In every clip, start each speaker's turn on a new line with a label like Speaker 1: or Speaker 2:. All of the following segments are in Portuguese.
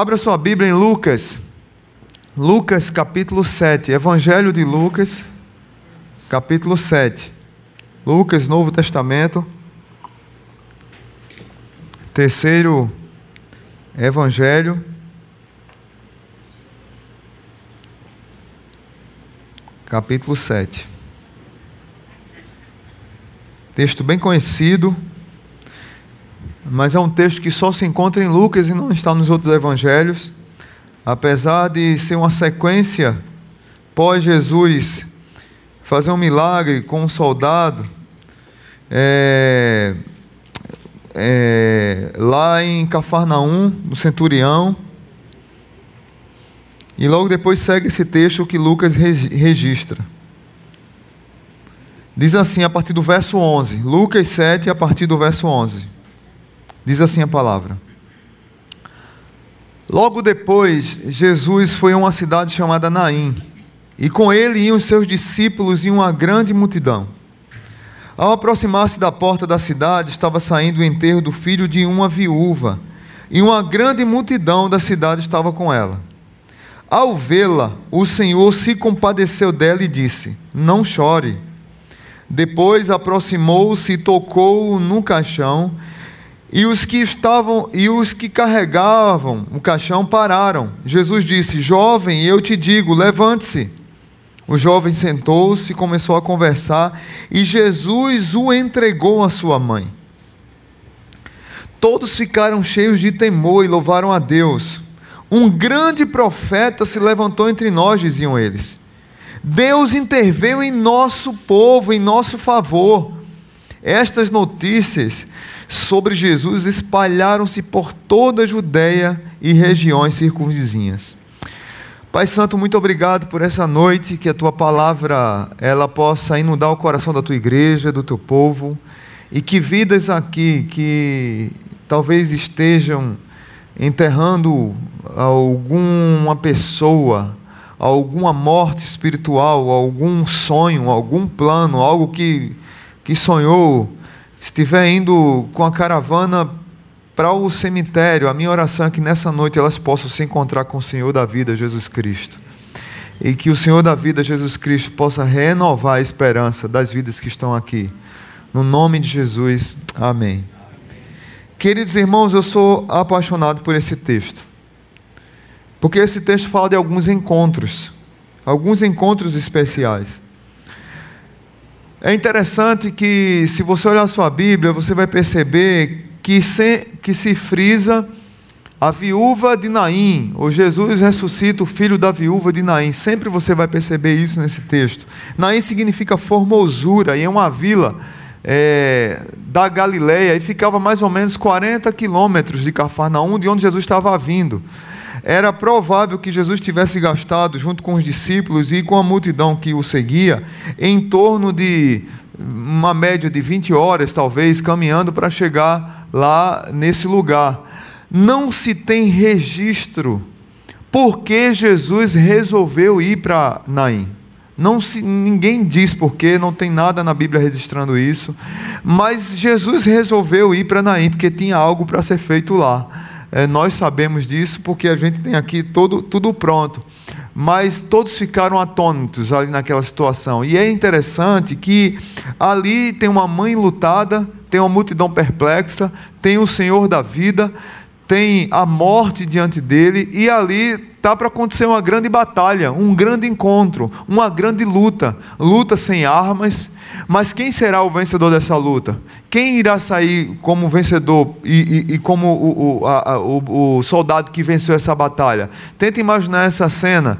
Speaker 1: Abra sua Bíblia em Lucas. Lucas capítulo 7. Evangelho de Lucas, capítulo 7. Lucas, Novo Testamento. Terceiro Evangelho. Capítulo 7. Texto bem conhecido, mas é um texto que só se encontra em Lucas e não está nos outros evangelhos. Apesar de ser uma sequência pós Jesus fazer um milagre com um soldado, é, é, lá em Cafarnaum, no centurião. E logo depois segue esse texto que Lucas registra. Diz assim a partir do verso 11, Lucas 7, a partir do verso 11. Diz assim a palavra. Logo depois, Jesus foi a uma cidade chamada Naim, e com ele iam seus discípulos e uma grande multidão. Ao aproximar-se da porta da cidade, estava saindo o enterro do filho de uma viúva, e uma grande multidão da cidade estava com ela. Ao vê-la, o Senhor se compadeceu dela e disse: Não chore. Depois aproximou-se e tocou no caixão, e os que estavam e os que carregavam o caixão pararam. Jesus disse: Jovem, eu te digo, levante-se. O jovem sentou-se e começou a conversar, e Jesus o entregou à sua mãe. Todos ficaram cheios de temor e louvaram a Deus. Um grande profeta se levantou entre nós, diziam eles. Deus interveio em nosso povo, em nosso favor. Estas notícias sobre Jesus espalharam-se por toda a Judéia e regiões circunvizinhas. Pai Santo, muito obrigado por essa noite, que a tua palavra ela possa inundar o coração da tua igreja, do teu povo, e que vidas aqui que talvez estejam enterrando alguma pessoa, alguma morte espiritual, algum sonho, algum plano, algo que, que sonhou, estiver indo com a caravana para o cemitério, a minha oração é que nessa noite elas possam se encontrar com o Senhor da vida, Jesus Cristo. E que o Senhor da vida, Jesus Cristo, possa renovar a esperança das vidas que estão aqui. No nome de Jesus, amém. Queridos irmãos, eu sou apaixonado por esse texto. Porque esse texto fala de alguns encontros, alguns encontros especiais. É interessante que, se você olhar sua Bíblia, você vai perceber que se, que se frisa a viúva de Naim, ou Jesus ressuscita o filho da viúva de Naim. Sempre você vai perceber isso nesse texto. Naim significa formosura, e é uma vila é, da Galileia, e ficava mais ou menos 40 quilômetros de Cafarnaum, de onde Jesus estava vindo. Era provável que Jesus tivesse gastado, junto com os discípulos e com a multidão que o seguia, em torno de uma média de 20 horas, talvez, caminhando para chegar lá nesse lugar. Não se tem registro porque Jesus resolveu ir para Naim. Não se, ninguém diz porquê, não tem nada na Bíblia registrando isso, mas Jesus resolveu ir para Naim porque tinha algo para ser feito lá. É, nós sabemos disso porque a gente tem aqui todo, tudo pronto. Mas todos ficaram atônitos ali naquela situação. E é interessante que ali tem uma mãe lutada, tem uma multidão perplexa, tem o Senhor da vida, tem a morte diante dele, e ali está para acontecer uma grande batalha, um grande encontro, uma grande luta. Luta sem armas, mas quem será o vencedor dessa luta? Quem irá sair como vencedor e, e, e como o, o, a, o, o soldado que venceu essa batalha? Tenta imaginar essa cena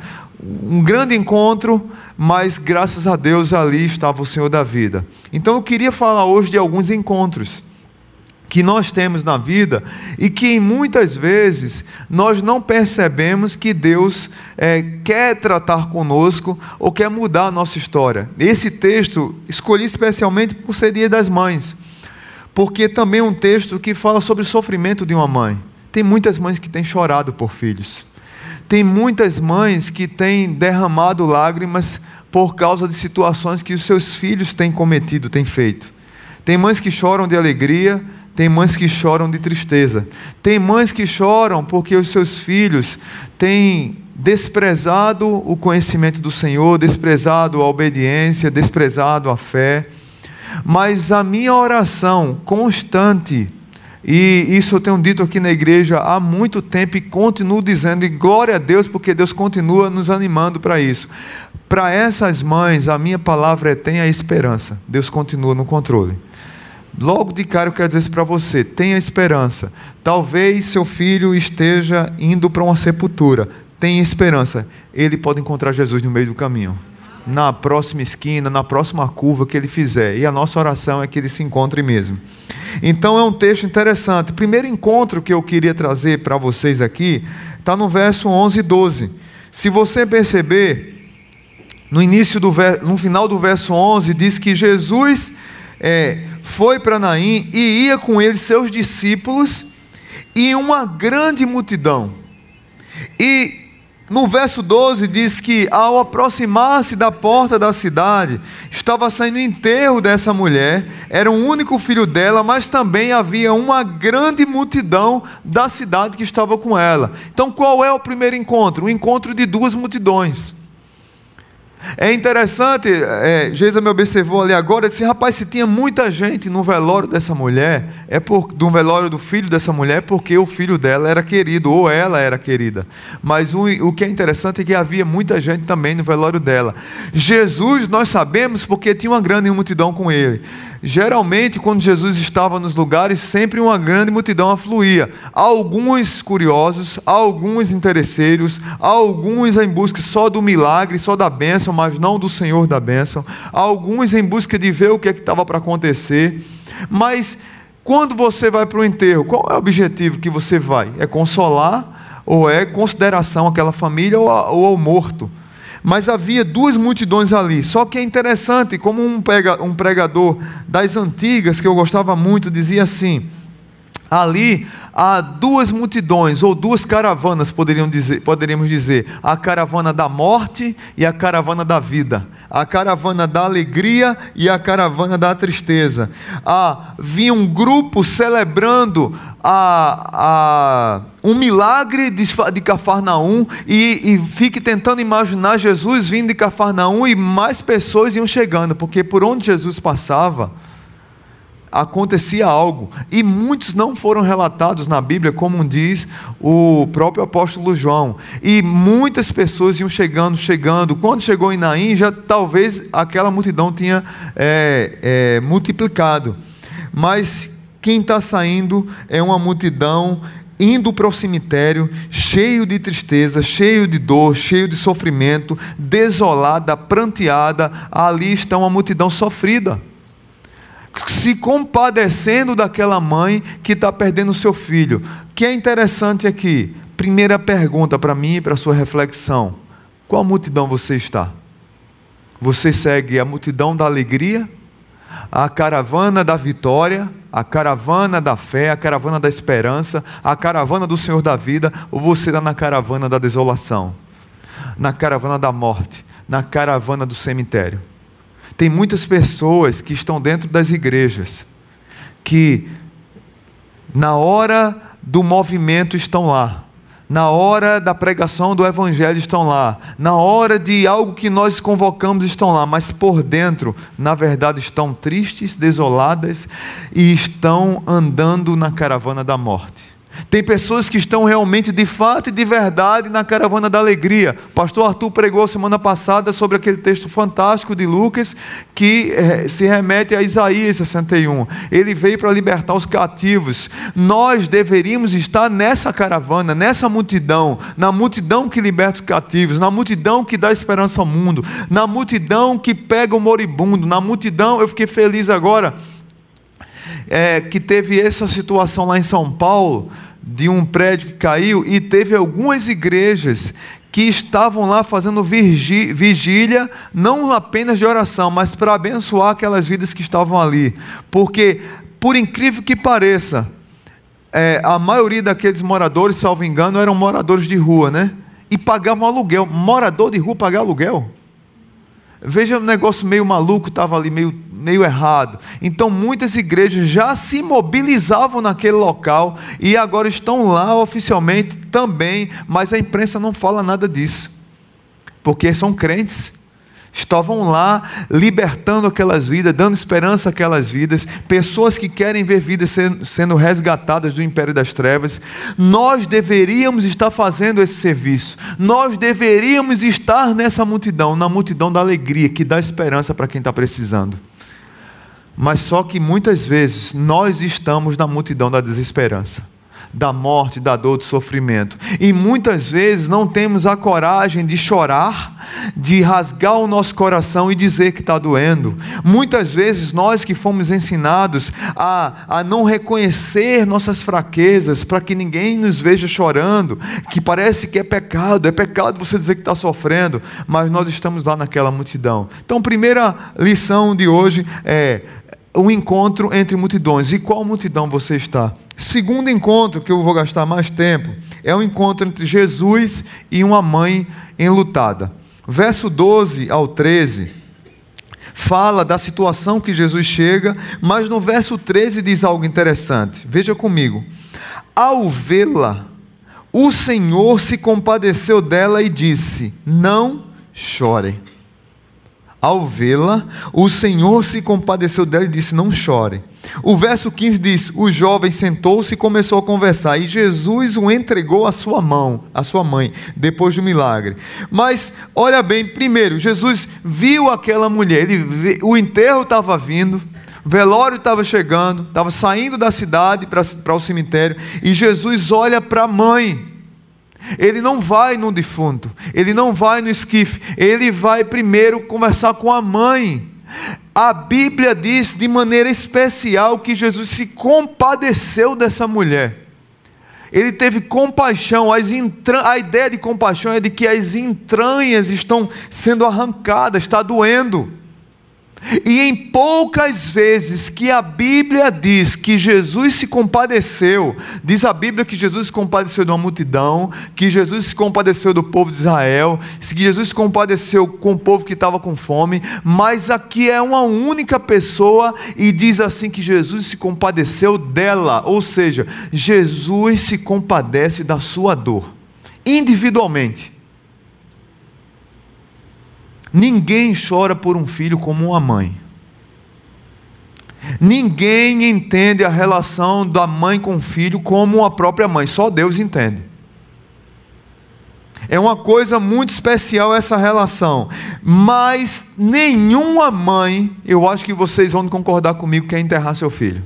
Speaker 1: um grande encontro, mas graças a Deus ali estava o Senhor da vida. Então eu queria falar hoje de alguns encontros que nós temos na vida e que muitas vezes nós não percebemos que Deus é, quer tratar conosco ou quer mudar a nossa história. Esse texto escolhi especialmente por ser Dia das Mães, porque também é um texto que fala sobre o sofrimento de uma mãe. Tem muitas mães que têm chorado por filhos. Tem muitas mães que têm derramado lágrimas por causa de situações que os seus filhos têm cometido, têm feito. Tem mães que choram de alegria, tem mães que choram de tristeza, tem mães que choram porque os seus filhos têm desprezado o conhecimento do Senhor, desprezado a obediência, desprezado a fé. Mas a minha oração constante, e isso eu tenho dito aqui na igreja há muito tempo e continuo dizendo, e glória a Deus, porque Deus continua nos animando para isso. Para essas mães, a minha palavra é tenha esperança. Deus continua no controle. Logo de cara eu quero dizer isso para você: tenha esperança. Talvez seu filho esteja indo para uma sepultura. Tenha esperança. Ele pode encontrar Jesus no meio do caminho. Na próxima esquina, na próxima curva que ele fizer. E a nossa oração é que ele se encontre mesmo. Então é um texto interessante. Primeiro encontro que eu queria trazer para vocês aqui está no verso 11 e 12. Se você perceber, no início do no final do verso 11 diz que Jesus é, foi para Naim e ia com ele seus discípulos e uma grande multidão. E no verso 12 diz que ao aproximar-se da porta da cidade, estava saindo o enterro dessa mulher, era o único filho dela, mas também havia uma grande multidão da cidade que estava com ela. Então, qual é o primeiro encontro? O encontro de duas multidões. É interessante, é, Geisa me observou ali agora, disse, rapaz, se tinha muita gente no velório dessa mulher, é por, no velório do filho dessa mulher, porque o filho dela era querido, ou ela era querida. Mas o, o que é interessante é que havia muita gente também no velório dela. Jesus, nós sabemos, porque tinha uma grande multidão com ele. Geralmente, quando Jesus estava nos lugares, sempre uma grande multidão afluía. Alguns curiosos, alguns interesseiros, alguns em busca só do milagre, só da bênção, mas não do Senhor da bênção. Alguns em busca de ver o que é estava para acontecer. Mas quando você vai para o enterro, qual é o objetivo que você vai? É consolar ou é consideração àquela família ou ao morto? Mas havia duas multidões ali. Só que é interessante, como um pregador das antigas, que eu gostava muito, dizia assim: ali há duas multidões, ou duas caravanas, dizer, poderíamos dizer: a caravana da morte e a caravana da vida, a caravana da alegria e a caravana da tristeza. Havia um grupo celebrando a, a, um milagre de, de Cafarnaum e, e fique tentando imaginar Jesus vindo de Cafarnaum e mais pessoas iam chegando, porque por onde Jesus passava acontecia algo. E muitos não foram relatados na Bíblia, como diz o próprio apóstolo João. E muitas pessoas iam chegando, chegando. Quando chegou em Naim, já talvez aquela multidão tinha é, é, multiplicado. Mas quem está saindo é uma multidão indo para o cemitério, cheio de tristeza, cheio de dor, cheio de sofrimento, desolada, pranteada. Ali está uma multidão sofrida se compadecendo daquela mãe que está perdendo seu filho. O que é interessante aqui, primeira pergunta para mim e para sua reflexão: qual multidão você está? Você segue a multidão da alegria, a caravana da vitória, a caravana da fé, a caravana da esperança, a caravana do Senhor da vida, ou você está na caravana da desolação, na caravana da morte, na caravana do cemitério? Tem muitas pessoas que estão dentro das igrejas que na hora do movimento estão lá, na hora da pregação do evangelho estão lá, na hora de algo que nós convocamos estão lá, mas por dentro, na verdade, estão tristes, desoladas e estão andando na caravana da morte. Tem pessoas que estão realmente, de fato e de verdade, na caravana da alegria. Pastor Arthur pregou semana passada sobre aquele texto fantástico de Lucas que eh, se remete a Isaías 61. Ele veio para libertar os cativos. Nós deveríamos estar nessa caravana, nessa multidão, na multidão que liberta os cativos, na multidão que dá esperança ao mundo, na multidão que pega o moribundo, na multidão. Eu fiquei feliz agora. É, que teve essa situação lá em São Paulo, de um prédio que caiu e teve algumas igrejas que estavam lá fazendo vigília, não apenas de oração, mas para abençoar aquelas vidas que estavam ali. Porque, por incrível que pareça, é, a maioria daqueles moradores, salvo engano, eram moradores de rua, né? E pagavam aluguel. Morador de rua pagar aluguel? Veja um negócio meio maluco, estava ali meio meio errado. Então muitas igrejas já se mobilizavam naquele local e agora estão lá oficialmente também, mas a imprensa não fala nada disso. Porque são crentes estavam lá libertando aquelas vidas, dando esperança àquelas vidas, pessoas que querem ver vidas sendo resgatadas do império das trevas. Nós deveríamos estar fazendo esse serviço, nós deveríamos estar nessa multidão, na multidão da alegria que dá esperança para quem está precisando. Mas só que muitas vezes nós estamos na multidão da desesperança da morte, da dor, do sofrimento. E muitas vezes não temos a coragem de chorar, de rasgar o nosso coração e dizer que está doendo. Muitas vezes nós que fomos ensinados a, a não reconhecer nossas fraquezas, para que ninguém nos veja chorando, que parece que é pecado, é pecado você dizer que está sofrendo, mas nós estamos lá naquela multidão. Então, primeira lição de hoje é o encontro entre multidões. E qual multidão você está? Segundo encontro, que eu vou gastar mais tempo, é o encontro entre Jesus e uma mãe enlutada. Verso 12 ao 13 fala da situação que Jesus chega, mas no verso 13 diz algo interessante. Veja comigo. Ao vê-la, o Senhor se compadeceu dela e disse: Não chore. Ao vê-la, o Senhor se compadeceu dela e disse: Não chore. O verso 15 diz: O jovem sentou-se e começou a conversar, e Jesus o entregou à sua mão, à sua mãe, depois do milagre. Mas olha bem, primeiro, Jesus viu aquela mulher, ele, o enterro estava vindo, o velório estava chegando, estava saindo da cidade para o cemitério, e Jesus olha para a mãe. Ele não vai no defunto, ele não vai no esquife, ele vai primeiro conversar com a mãe. A Bíblia diz de maneira especial que Jesus se compadeceu dessa mulher. Ele teve compaixão, a ideia de compaixão é de que as entranhas estão sendo arrancadas, está doendo. E em poucas vezes que a Bíblia diz que Jesus se compadeceu, diz a Bíblia que Jesus se compadeceu de uma multidão, que Jesus se compadeceu do povo de Israel, que Jesus se compadeceu com o povo que estava com fome, mas aqui é uma única pessoa e diz assim que Jesus se compadeceu dela, ou seja, Jesus se compadece da sua dor, individualmente. Ninguém chora por um filho como uma mãe. Ninguém entende a relação da mãe com o filho como a própria mãe, só Deus entende. É uma coisa muito especial essa relação, mas nenhuma mãe, eu acho que vocês vão concordar comigo, quer enterrar seu filho.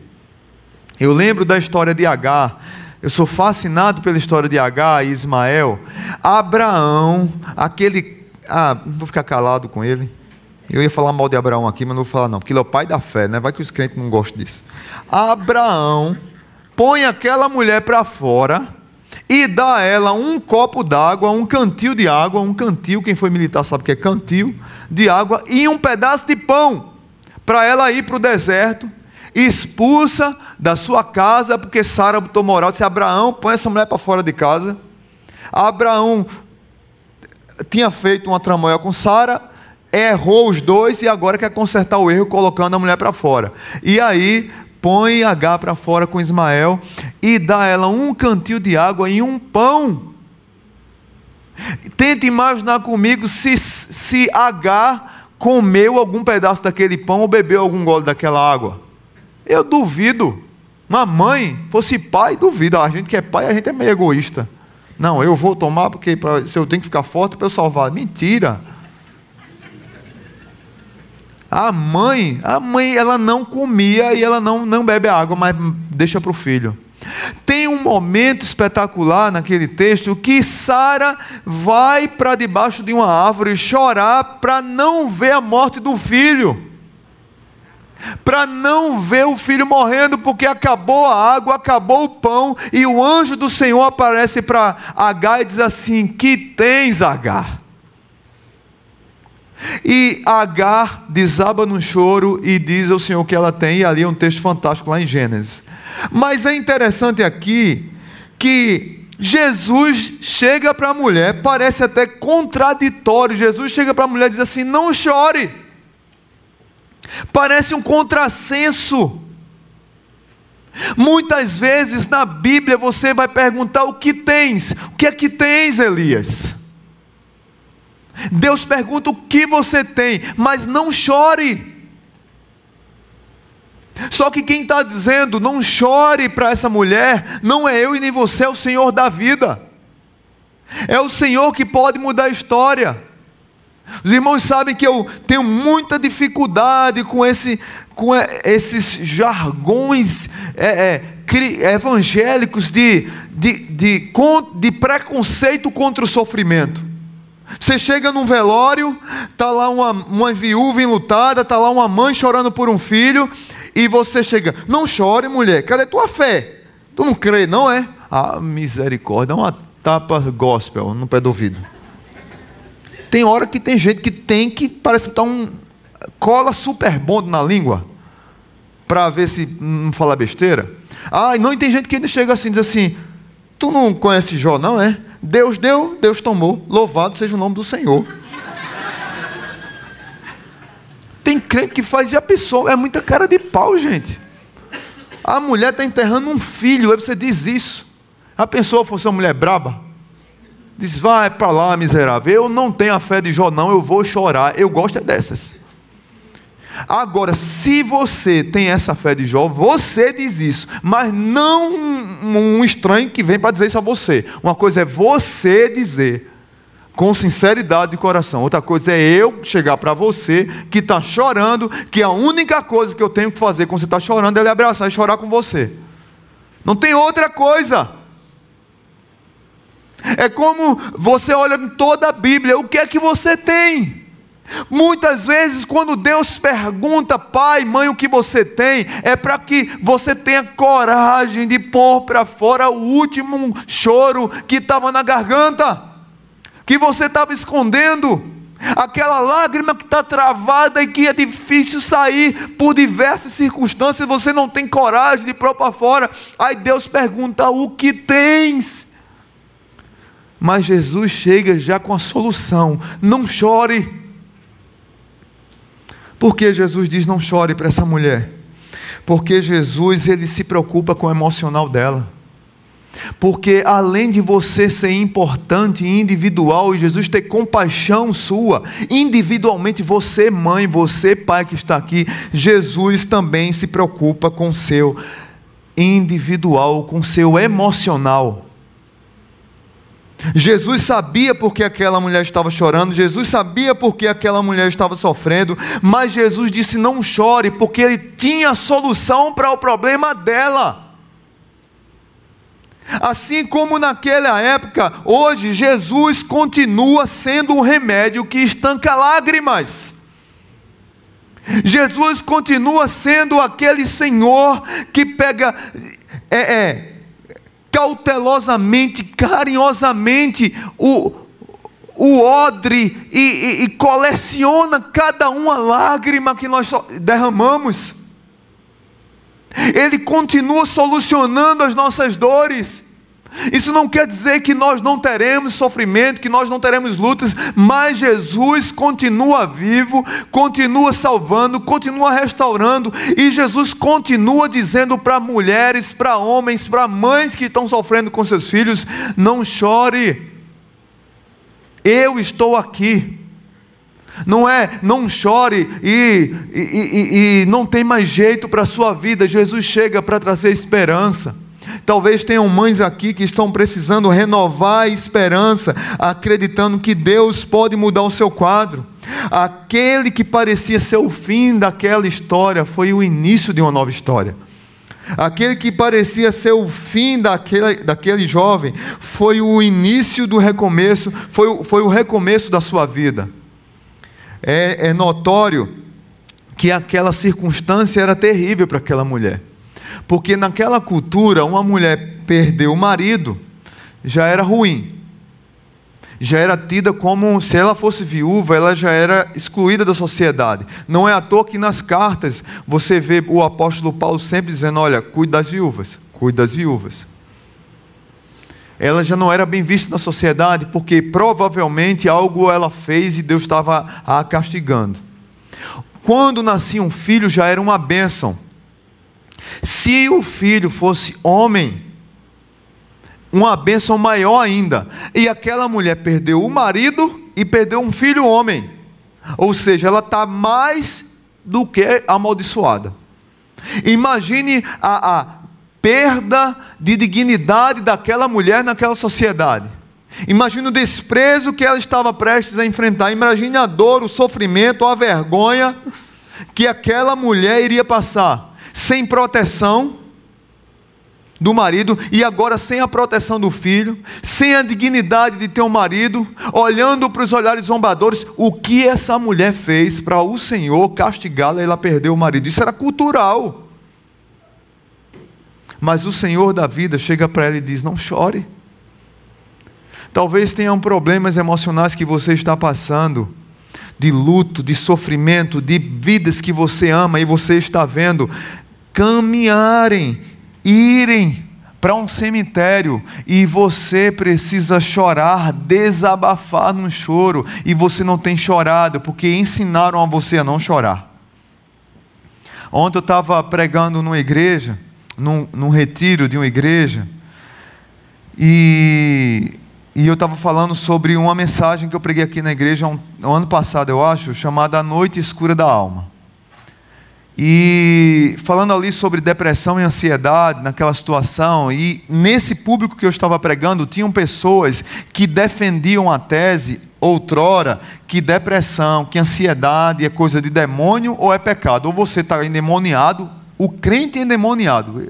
Speaker 1: Eu lembro da história de Agar, eu sou fascinado pela história de Agar e Ismael. Abraão, aquele ah, vou ficar calado com ele. Eu ia falar mal de Abraão aqui, mas não vou falar não, porque ele é o pai da fé, né? Vai que os crentes não gostam disso. Abraão põe aquela mulher para fora e dá a ela um copo d'água, um cantil de água, um cantil, quem foi militar sabe que é cantil de água e um pedaço de pão para ela ir para o deserto, expulsa da sua casa, porque Sara botou moral, disse: Abraão, põe essa mulher para fora de casa. Abraão tinha feito uma tramóia com Sara, errou os dois e agora quer consertar o erro colocando a mulher para fora. E aí põe H para fora com Ismael e dá ela um cantil de água e um pão. Tente imaginar comigo se, se H comeu algum pedaço daquele pão ou bebeu algum gole daquela água. Eu duvido. Uma mãe, fosse pai, duvido. A gente que é pai, a gente é meio egoísta. Não, eu vou tomar porque pra, se eu tenho que ficar forte para eu salvar. Mentira. A mãe, a mãe, ela não comia e ela não, não bebe água, mas deixa para o filho. Tem um momento espetacular naquele texto que Sara vai para debaixo de uma árvore chorar para não ver a morte do filho para não ver o filho morrendo, porque acabou a água, acabou o pão, e o anjo do Senhor aparece para Agar e diz assim: Que tens, Agar? E Agar desaba num choro e diz ao Senhor que ela tem, e ali é um texto fantástico lá em Gênesis. Mas é interessante aqui que Jesus chega para a mulher, parece até contraditório. Jesus chega para a mulher e diz assim: Não chore. Parece um contrassenso. Muitas vezes na Bíblia você vai perguntar o que tens? O que é que tens, Elias? Deus pergunta o que você tem, mas não chore. Só que quem está dizendo não chore para essa mulher, não é eu e nem você, é o Senhor da vida. É o Senhor que pode mudar a história. Os irmãos sabem que eu tenho muita dificuldade com, esse, com esses jargões é, é, evangélicos de, de, de, de preconceito contra o sofrimento. Você chega num velório, está lá uma, uma viúva enlutada, está lá uma mãe chorando por um filho, e você chega, não chore, mulher, cadê tua fé? Tu não crê, não é? Ah, misericórdia, uma tapa gospel no pé do ouvido. Tem hora que tem gente que tem que, parece que tá um cola super na língua, para ver se não fala besteira. Ah, não, e tem gente que ainda chega assim, diz assim, tu não conhece Jó, não é? Deus deu, Deus tomou, louvado seja o nome do Senhor. Tem crente que faz e a pessoa é muita cara de pau, gente. A mulher está enterrando um filho, aí você diz isso. A pessoa fosse uma mulher braba, diz: vai para lá, miserável. Eu não tenho a fé de Jó, não, eu vou chorar. Eu gosto é dessas. Agora, se você tem essa fé de Jó, você diz isso, mas não um estranho que vem para dizer isso a você. Uma coisa é você dizer, com sinceridade de coração. Outra coisa é eu chegar para você que está chorando, que a única coisa que eu tenho que fazer quando você está chorando é lhe abraçar e chorar com você. Não tem outra coisa. É como você olha em toda a Bíblia, o que é que você tem? Muitas vezes, quando Deus pergunta, pai, mãe, o que você tem, é para que você tenha coragem de pôr para fora o último choro que estava na garganta que você estava escondendo, aquela lágrima que está travada e que é difícil sair por diversas circunstâncias, você não tem coragem de pôr para fora. Aí Deus pergunta: o que tens? Mas Jesus chega já com a solução: não chore. Por que Jesus diz não chore para essa mulher? Porque Jesus ele se preocupa com o emocional dela. Porque além de você ser importante e individual e Jesus ter compaixão sua, individualmente você, mãe, você, pai que está aqui, Jesus também se preocupa com seu individual, com seu emocional. Jesus sabia porque aquela mulher estava chorando, Jesus sabia porque aquela mulher estava sofrendo, mas Jesus disse: não chore, porque ele tinha solução para o problema dela. Assim como naquela época, hoje Jesus continua sendo um remédio que estanca lágrimas. Jesus continua sendo aquele Senhor que pega é, é, cautelosamente, carinhosamente o, o odre e, e, e coleciona cada uma lágrima que nós derramamos. Ele continua solucionando as nossas dores. Isso não quer dizer que nós não teremos sofrimento, que nós não teremos lutas, mas Jesus continua vivo, continua salvando, continua restaurando, e Jesus continua dizendo para mulheres, para homens, para mães que estão sofrendo com seus filhos: não chore, eu estou aqui. Não é, não chore e, e, e, e não tem mais jeito para a sua vida. Jesus chega para trazer esperança. Talvez tenham mães aqui que estão precisando renovar a esperança, acreditando que Deus pode mudar o seu quadro. Aquele que parecia ser o fim daquela história foi o início de uma nova história. Aquele que parecia ser o fim daquele, daquele jovem foi o início do recomeço, foi, foi o recomeço da sua vida é, é notório que aquela circunstância era terrível para aquela mulher. Porque naquela cultura, uma mulher perder o marido já era ruim. Já era tida como, se ela fosse viúva, ela já era excluída da sociedade. Não é à toa que nas cartas você vê o apóstolo Paulo sempre dizendo: olha, cuide das viúvas, cuide das viúvas ela já não era bem vista na sociedade, porque provavelmente algo ela fez e Deus estava a castigando. quando nascia um filho já era uma bênção. Se o filho fosse homem, uma bênção maior ainda. E aquela mulher perdeu o marido e perdeu um filho homem. Ou seja, ela está mais do que amaldiçoada. Imagine a, a perda de dignidade daquela mulher naquela sociedade. Imagine o desprezo que ela estava prestes a enfrentar. Imagine a dor, o sofrimento, a vergonha que aquela mulher iria passar sem proteção do marido e agora sem a proteção do filho, sem a dignidade de ter um marido, olhando para os olhares zombadores, o que essa mulher fez para o Senhor castigá-la e ela perdeu o marido? Isso era cultural. Mas o Senhor da vida chega para ela e diz: Não chore. Talvez tenham problemas emocionais que você está passando, de luto, de sofrimento, de vidas que você ama e você está vendo caminharem, irem para um cemitério e você precisa chorar, desabafar num choro e você não tem chorado porque ensinaram a você a não chorar. Ontem eu estava pregando numa igreja, num, num retiro de uma igreja, e, e eu estava falando sobre uma mensagem que eu preguei aqui na igreja um, um ano passado, eu acho, chamada A Noite Escura da Alma. E falando ali sobre depressão e ansiedade naquela situação, e nesse público que eu estava pregando, tinham pessoas que defendiam a tese, outrora, que depressão, que ansiedade é coisa de demônio ou é pecado. Ou você está endemoniado, o crente é endemoniado.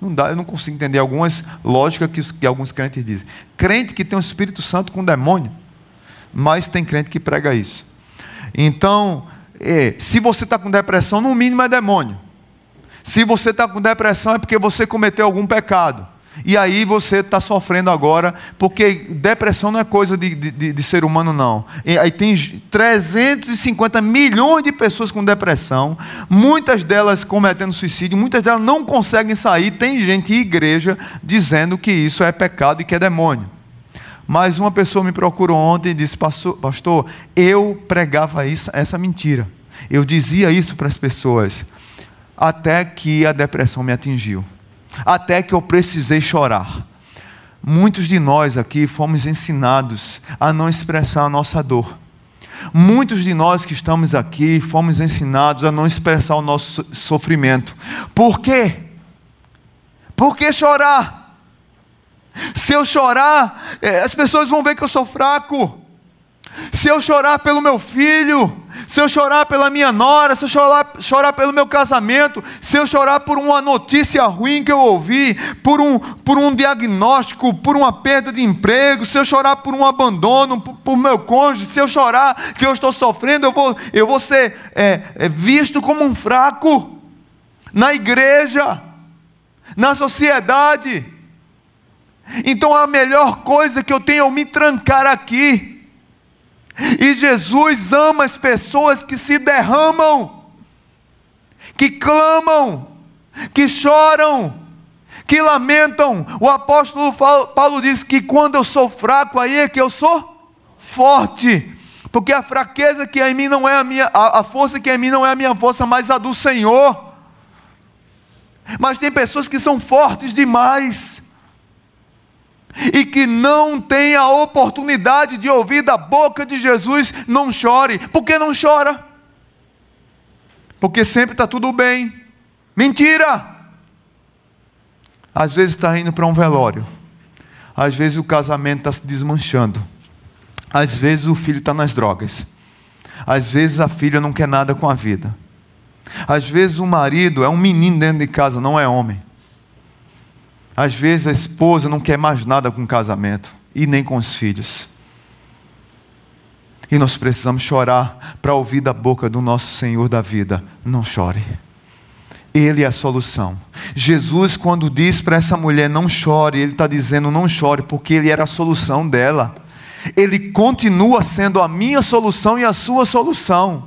Speaker 1: Não dá, eu não consigo entender algumas lógicas que, os, que alguns crentes dizem. Crente que tem o Espírito Santo com demônio, mas tem crente que prega isso. Então, é, se você está com depressão, no mínimo é demônio. Se você está com depressão, é porque você cometeu algum pecado. E aí você está sofrendo agora, porque depressão não é coisa de, de, de, ser humano, não. E aí tem 350 milhões de pessoas com depressão, muitas delas cometendo suicídio, muitas delas não conseguem sair. Tem gente em igreja dizendo que isso é pecado e que é demônio. Mas uma pessoa me procurou ontem e disse: Pastor, eu pregava isso, essa mentira. Eu dizia isso para as pessoas, até que a depressão me atingiu, até que eu precisei chorar. Muitos de nós aqui fomos ensinados a não expressar a nossa dor. Muitos de nós que estamos aqui fomos ensinados a não expressar o nosso sofrimento. Por quê? Por que chorar? Se eu chorar, eh, as pessoas vão ver que eu sou fraco. Se eu chorar pelo meu filho, se eu chorar pela minha nora, se eu chorar, chorar pelo meu casamento, se eu chorar por uma notícia ruim que eu ouvi, por um, por um diagnóstico, por uma perda de emprego, se eu chorar por um abandono, por, por meu cônjuge, se eu chorar que eu estou sofrendo, eu vou, eu vou ser é, é, visto como um fraco na igreja, na sociedade. Então a melhor coisa que eu tenho é me trancar aqui. E Jesus ama as pessoas que se derramam, que clamam, que choram, que lamentam. O apóstolo Paulo diz que quando eu sou fraco, aí é que eu sou forte. Porque a fraqueza que é em mim não é a minha, a, força que é em mim não é a minha força, mas a do Senhor. Mas tem pessoas que são fortes demais e que não tem a oportunidade de ouvir da boca de Jesus, não chore. Por que não chora? Porque sempre está tudo bem. Mentira! Às vezes está indo para um velório, às vezes o casamento está se desmanchando, às vezes o filho está nas drogas, às vezes a filha não quer nada com a vida, às vezes o marido é um menino dentro de casa, não é homem. Às vezes a esposa não quer mais nada com o casamento e nem com os filhos. E nós precisamos chorar para ouvir da boca do nosso Senhor da vida: não chore. Ele é a solução. Jesus, quando diz para essa mulher não chore, ele está dizendo não chore, porque ele era a solução dela. Ele continua sendo a minha solução e a sua solução.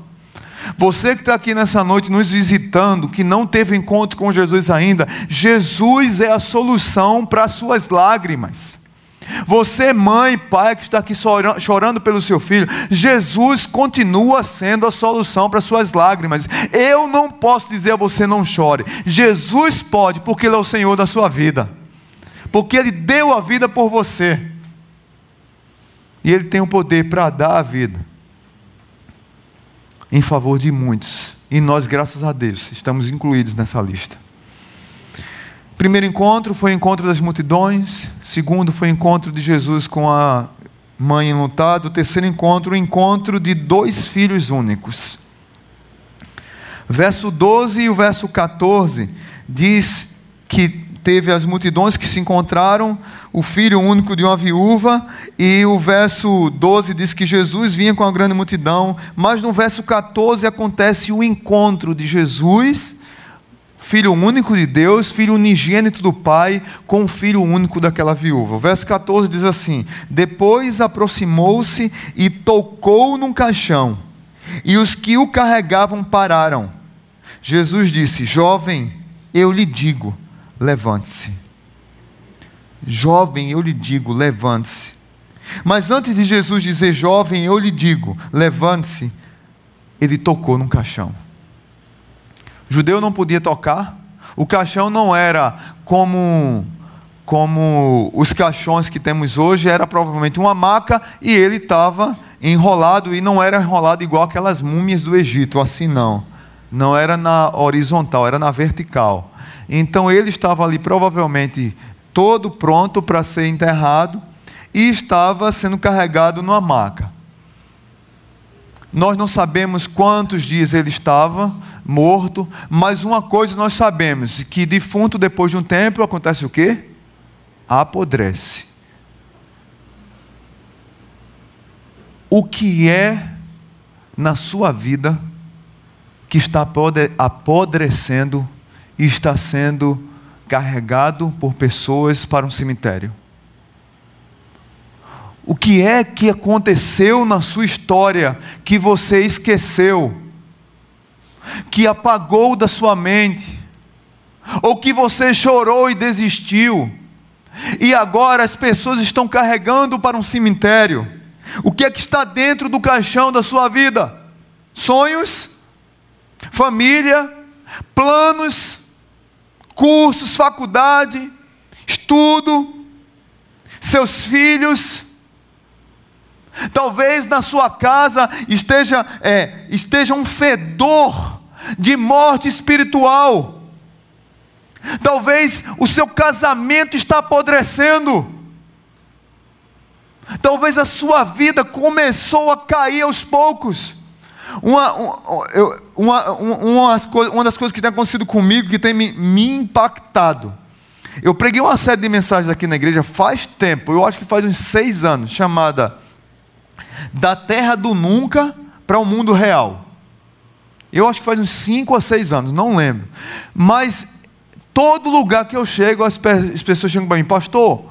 Speaker 1: Você que está aqui nessa noite nos visitando, que não teve encontro com Jesus ainda, Jesus é a solução para as suas lágrimas. Você, mãe, pai, que está aqui chorando pelo seu filho, Jesus continua sendo a solução para suas lágrimas. Eu não posso dizer a você não chore. Jesus pode, porque Ele é o Senhor da sua vida. Porque Ele deu a vida por você. E Ele tem o poder para dar a vida em favor de muitos. E nós, graças a Deus, estamos incluídos nessa lista. Primeiro encontro foi o encontro das multidões. Segundo foi o encontro de Jesus com a mãe enlutada. O terceiro encontro, o encontro de dois filhos únicos. Verso 12 e o verso 14 diz que teve as multidões que se encontraram, o filho único de uma viúva, e o verso 12 diz que Jesus vinha com a grande multidão, mas no verso 14 acontece o encontro de Jesus filho único de Deus, filho unigênito do Pai, com o filho único daquela viúva. O verso 14 diz assim: Depois aproximou-se e tocou num caixão, e os que o carregavam pararam. Jesus disse: Jovem, eu lhe digo, levante-se. Jovem, eu lhe digo, levante-se. Mas antes de Jesus dizer, jovem, eu lhe digo, levante-se, ele tocou num caixão. Judeu não podia tocar. O caixão não era como como os caixões que temos hoje, era provavelmente uma maca e ele estava enrolado e não era enrolado igual aquelas múmias do Egito, assim não. Não era na horizontal, era na vertical. Então ele estava ali provavelmente todo pronto para ser enterrado e estava sendo carregado numa maca. Nós não sabemos quantos dias ele estava morto, mas uma coisa nós sabemos, que defunto depois de um tempo acontece o quê? Apodrece. O que é na sua vida que está apodrecendo e está sendo carregado por pessoas para um cemitério? O que é que aconteceu na sua história que você esqueceu, que apagou da sua mente, ou que você chorou e desistiu, e agora as pessoas estão carregando para um cemitério? O que é que está dentro do caixão da sua vida? Sonhos, família, planos, cursos, faculdade, estudo, seus filhos, Talvez na sua casa esteja, é, esteja um fedor de morte espiritual. Talvez o seu casamento está apodrecendo. Talvez a sua vida começou a cair aos poucos. Uma, uma, uma, uma, das coisas que tem acontecido comigo, que tem me, me impactado. Eu preguei uma série de mensagens aqui na igreja faz tempo, eu acho que faz uns seis anos, chamada da terra do nunca para o mundo real. Eu acho que faz uns 5 a 6 anos, não lembro. Mas todo lugar que eu chego, as, pessoas chegam para mim, pastor,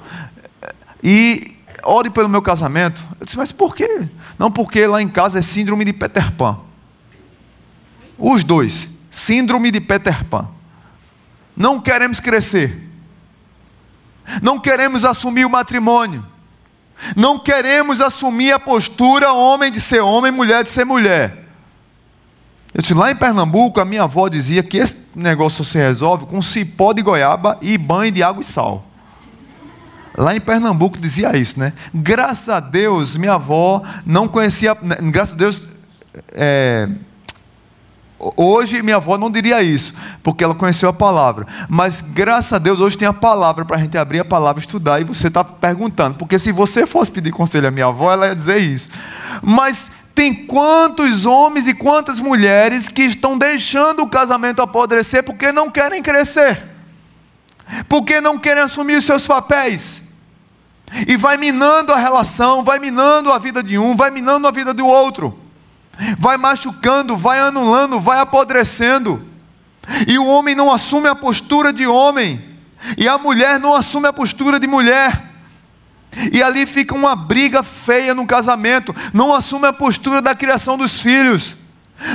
Speaker 1: e ore pelo meu casamento. Eu disse, mas por quê? Não, porque lá em casa é síndrome de Peter Pan. Os dois, síndrome de Peter Pan. Não queremos crescer. Não queremos assumir o matrimônio. Não queremos assumir a postura homem de ser homem, mulher de ser mulher. Eu disse, lá em Pernambuco, a minha avó dizia que esse negócio se resolve com cipó de goiaba e banho de água e sal. Lá em Pernambuco dizia isso, né? Graças a Deus, minha avó não conhecia. Né, graças a Deus, é, Hoje minha avó não diria isso, porque ela conheceu a palavra. Mas graças a Deus hoje tem a palavra para a gente abrir a palavra, estudar e você está perguntando. Porque se você fosse pedir conselho à minha avó, ela ia dizer isso. Mas tem quantos homens e quantas mulheres que estão deixando o casamento apodrecer porque não querem crescer, porque não querem assumir os seus papéis. E vai minando a relação, vai minando a vida de um, vai minando a vida do outro vai machucando, vai anulando, vai apodrecendo. E o homem não assume a postura de homem, e a mulher não assume a postura de mulher. E ali fica uma briga feia no casamento. Não assume a postura da criação dos filhos.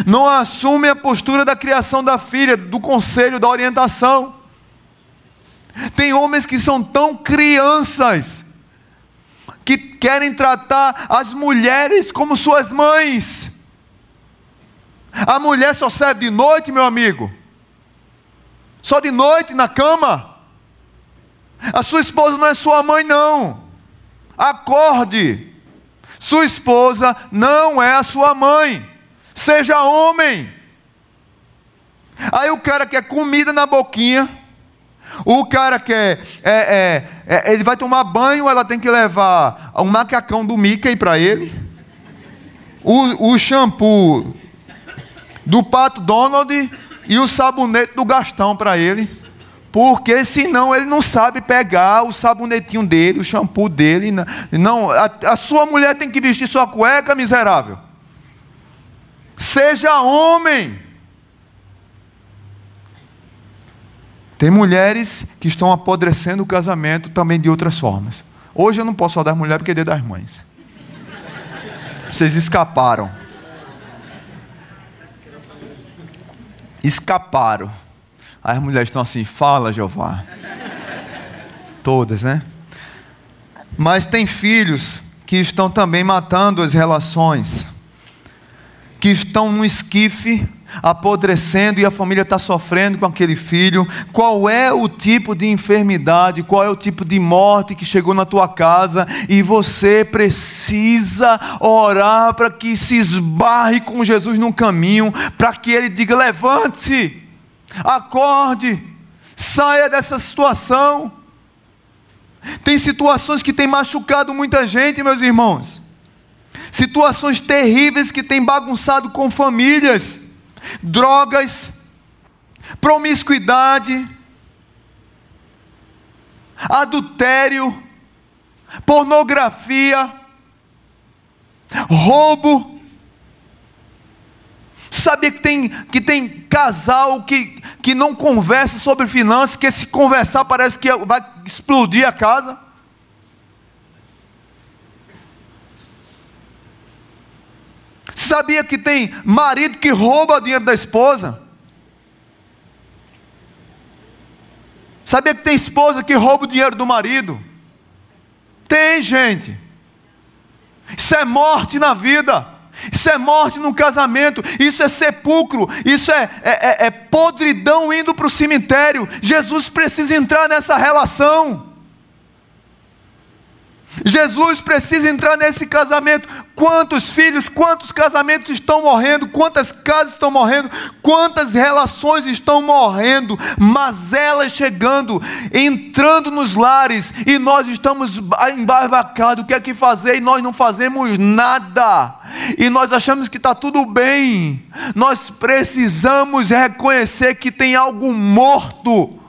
Speaker 1: Não assume a postura da criação da filha, do conselho, da orientação. Tem homens que são tão crianças que querem tratar as mulheres como suas mães. A mulher só serve de noite, meu amigo. Só de noite na cama. A sua esposa não é sua mãe, não. Acorde. Sua esposa não é a sua mãe. Seja homem. Aí o cara quer comida na boquinha. O cara quer. É, é, é, ele vai tomar banho, ela tem que levar um macacão do Mickey para ele. O, o shampoo do Pato Donald e o sabonete do Gastão para ele. Porque senão ele não sabe pegar o sabonetinho dele, o shampoo dele. Não, a, a sua mulher tem que vestir sua cueca, miserável. Seja homem. Tem mulheres que estão apodrecendo o casamento também de outras formas. Hoje eu não posso falar das mulheres porque é dia das mães. Vocês escaparam. Escaparam. As mulheres estão assim, fala Jeová. Todas, né? Mas tem filhos que estão também matando as relações, que estão no esquife apodrecendo e a família está sofrendo com aquele filho. Qual é o tipo de enfermidade, qual é o tipo de morte que chegou na tua casa e você precisa orar para que se esbarre com Jesus no caminho, para que ele diga: levante-se, acorde, saia dessa situação. Tem situações que têm machucado muita gente, meus irmãos. Situações terríveis que têm bagunçado com famílias drogas, promiscuidade, adultério, pornografia, roubo. Sabia que tem, que tem casal que, que não conversa sobre finanças, que se conversar parece que vai explodir a casa? Sabia que tem marido que rouba o dinheiro da esposa? Sabia que tem esposa que rouba o dinheiro do marido? Tem, gente. Isso é morte na vida. Isso é morte no casamento, isso é sepulcro, isso é, é, é, é podridão indo para o cemitério. Jesus precisa entrar nessa relação. Jesus precisa entrar nesse casamento. Quantos filhos, quantos casamentos estão morrendo, quantas casas estão morrendo, quantas relações estão morrendo, mas elas chegando, entrando nos lares e nós estamos embarbacados. O que é que fazer? E nós não fazemos nada, e nós achamos que está tudo bem. Nós precisamos reconhecer que tem algo morto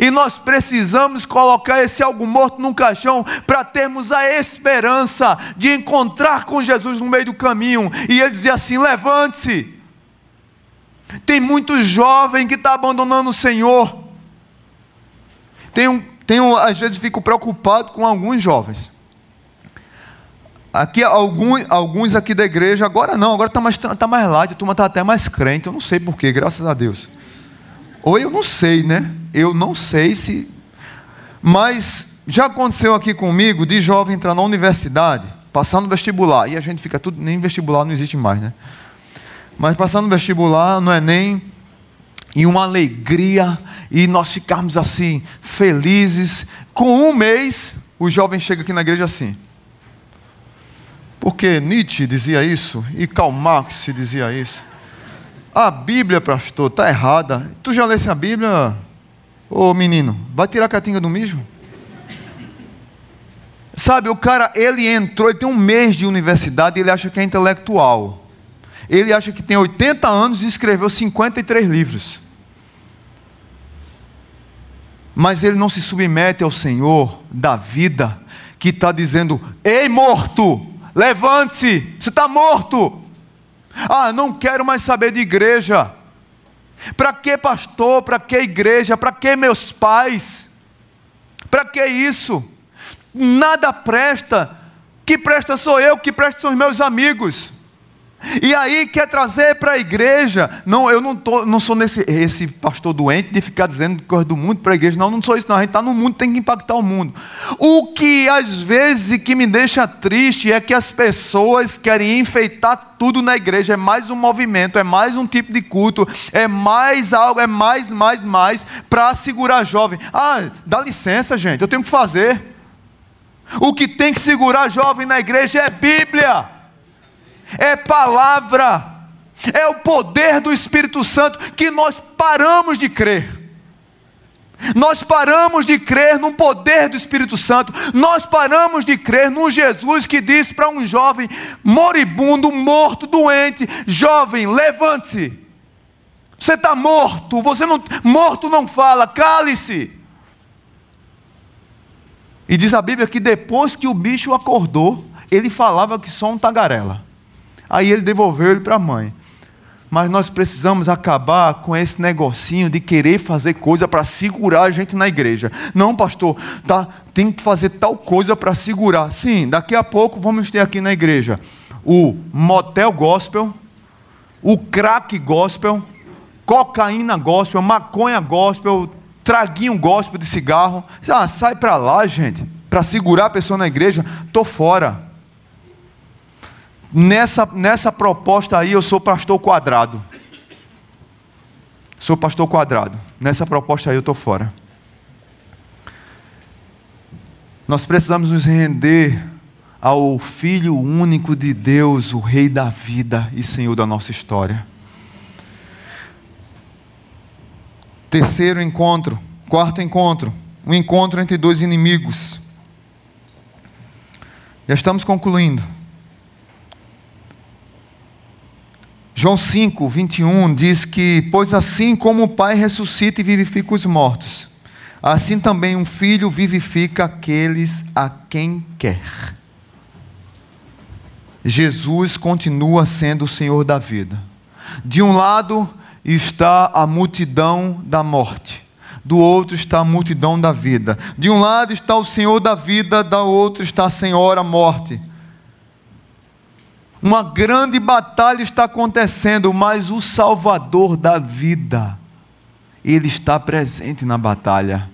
Speaker 1: e nós precisamos colocar esse algo morto num caixão para termos a esperança de encontrar com Jesus no meio do caminho. E ele dizia assim: levante-se. Tem muito jovem que está abandonando o Senhor. Tenho, tenho, às vezes fico preocupado com alguns jovens. Aqui, alguns, alguns aqui da igreja, agora não, agora está mais, tá mais light, a turma está até mais crente, eu não sei porquê, graças a Deus. Ou eu não sei, né? Eu não sei se. Mas já aconteceu aqui comigo de jovem entrar na universidade, passar no vestibular, e a gente fica tudo. Nem vestibular não existe mais, né? Mas passar no vestibular não é nem. E uma alegria, e nós ficarmos assim, felizes. Com um mês, o jovem chega aqui na igreja assim. Porque Nietzsche dizia isso, e Karl Marx dizia isso. A Bíblia, pastor, está errada. Tu já lesse a Bíblia, ô menino? Vai tirar a catinga do mijo? Sabe, o cara, ele entrou, ele tem um mês de universidade ele acha que é intelectual. Ele acha que tem 80 anos e escreveu 53 livros. Mas ele não se submete ao Senhor da vida, que está dizendo: Ei, morto, levante-se, você está morto. Ah, não quero mais saber de igreja. Para que pastor? Para que igreja? Para que meus pais? Para que isso? Nada presta. Que presta sou eu, que presta são os meus amigos. E aí quer trazer para a igreja. Não, eu não, tô, não sou nesse, esse pastor doente de ficar dizendo coisa do mundo para a igreja. Não, não sou isso. Não. A gente está no mundo, tem que impactar o mundo. O que às vezes que me deixa triste é que as pessoas querem enfeitar tudo na igreja. É mais um movimento, é mais um tipo de culto, é mais algo, é mais, mais, mais para segurar jovem. Ah, dá licença, gente, eu tenho que fazer. O que tem que segurar jovem na igreja é Bíblia é palavra, é o poder do Espírito Santo que nós paramos de crer. Nós paramos de crer no poder do Espírito Santo, nós paramos de crer no Jesus que disse para um jovem moribundo, morto, doente: jovem, levante-se. Você está morto, você não, morto não fala, cale-se. E diz a Bíblia que depois que o bicho acordou, ele falava que só um tagarela. Aí ele devolveu ele para a mãe. Mas nós precisamos acabar com esse negocinho de querer fazer coisa para segurar a gente na igreja. Não, pastor, tá, tem que fazer tal coisa para segurar. Sim, daqui a pouco vamos ter aqui na igreja o motel gospel, o crack gospel, cocaína gospel, maconha gospel, traguinho gospel de cigarro. Ah, sai para lá, gente, para segurar a pessoa na igreja. Tô fora. Nessa, nessa proposta aí, eu sou pastor quadrado. Sou pastor quadrado. Nessa proposta aí, eu estou fora. Nós precisamos nos render ao Filho único de Deus, o Rei da vida e Senhor da nossa história. Terceiro encontro, quarto encontro, um encontro entre dois inimigos. Já estamos concluindo. João 5, 21 diz que: Pois assim como o Pai ressuscita e vivifica os mortos, assim também um filho vivifica aqueles a quem quer. Jesus continua sendo o Senhor da vida. De um lado está a multidão da morte, do outro está a multidão da vida. De um lado está o Senhor da vida, do outro está a Senhora morte. Uma grande batalha está acontecendo, mas o Salvador da vida, ele está presente na batalha.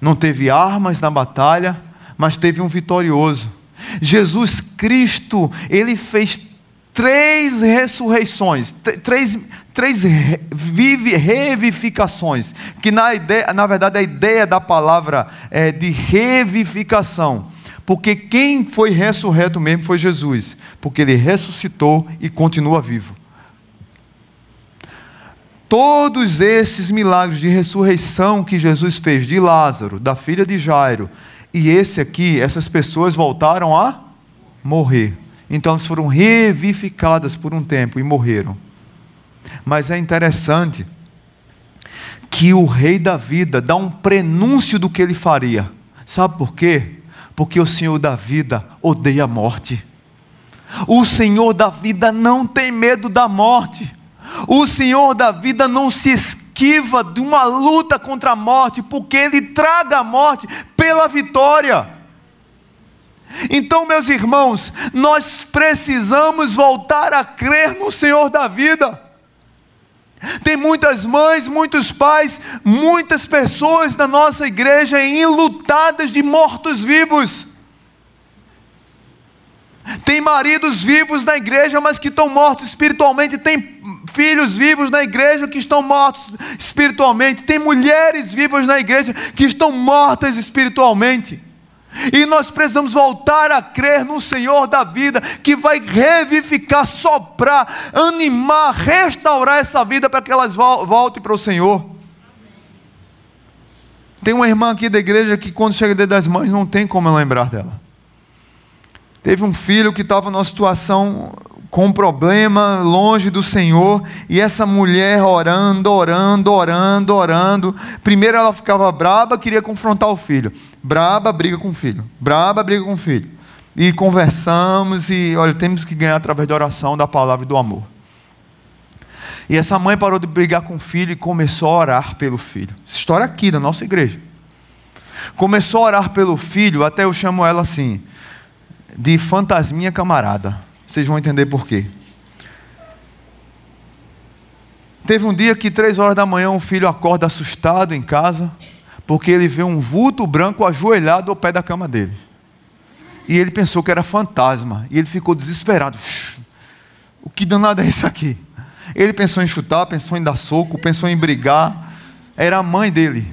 Speaker 1: Não teve armas na batalha, mas teve um vitorioso. Jesus Cristo, ele fez três ressurreições, três, três vive, revificações, que na, ideia, na verdade a ideia da palavra é de revificação porque quem foi ressurreto mesmo foi Jesus, porque ele ressuscitou e continua vivo. Todos esses milagres de ressurreição que Jesus fez de Lázaro, da filha de Jairo, e esse aqui, essas pessoas voltaram a morrer. Então elas foram revivificadas por um tempo e morreram. Mas é interessante que o rei da vida dá um prenúncio do que ele faria. Sabe por quê? Porque o Senhor da vida odeia a morte. O Senhor da vida não tem medo da morte. O Senhor da vida não se esquiva de uma luta contra a morte, porque Ele traga a morte pela vitória. Então, meus irmãos, nós precisamos voltar a crer no Senhor da vida. Tem muitas mães, muitos pais, muitas pessoas na nossa igreja enlutadas de mortos-vivos. Tem maridos vivos na igreja, mas que estão mortos espiritualmente. Tem filhos vivos na igreja que estão mortos espiritualmente. Tem mulheres vivas na igreja que estão mortas espiritualmente. E nós precisamos voltar a crer no Senhor da vida, que vai revivificar, soprar, animar, restaurar essa vida para que elas voltem para o Senhor. Tem uma irmã aqui da igreja que, quando chega dia das mães, não tem como lembrar dela. Teve um filho que estava numa situação com um problema longe do Senhor, e essa mulher orando, orando, orando, orando. Primeiro ela ficava braba, queria confrontar o filho. Braba, briga com o filho. Braba, briga com o filho. E conversamos, e olha, temos que ganhar através da oração, da palavra e do amor. E essa mãe parou de brigar com o filho e começou a orar pelo filho. Essa história aqui da nossa igreja. Começou a orar pelo filho, até eu chamo ela assim, de fantasminha camarada Vocês vão entender por quê. Teve um dia que, três horas da manhã, um filho acorda assustado em casa, porque ele vê um vulto branco ajoelhado ao pé da cama dele. E ele pensou que era fantasma, e ele ficou desesperado. O que danado é isso aqui? Ele pensou em chutar, pensou em dar soco, pensou em brigar. Era a mãe dele,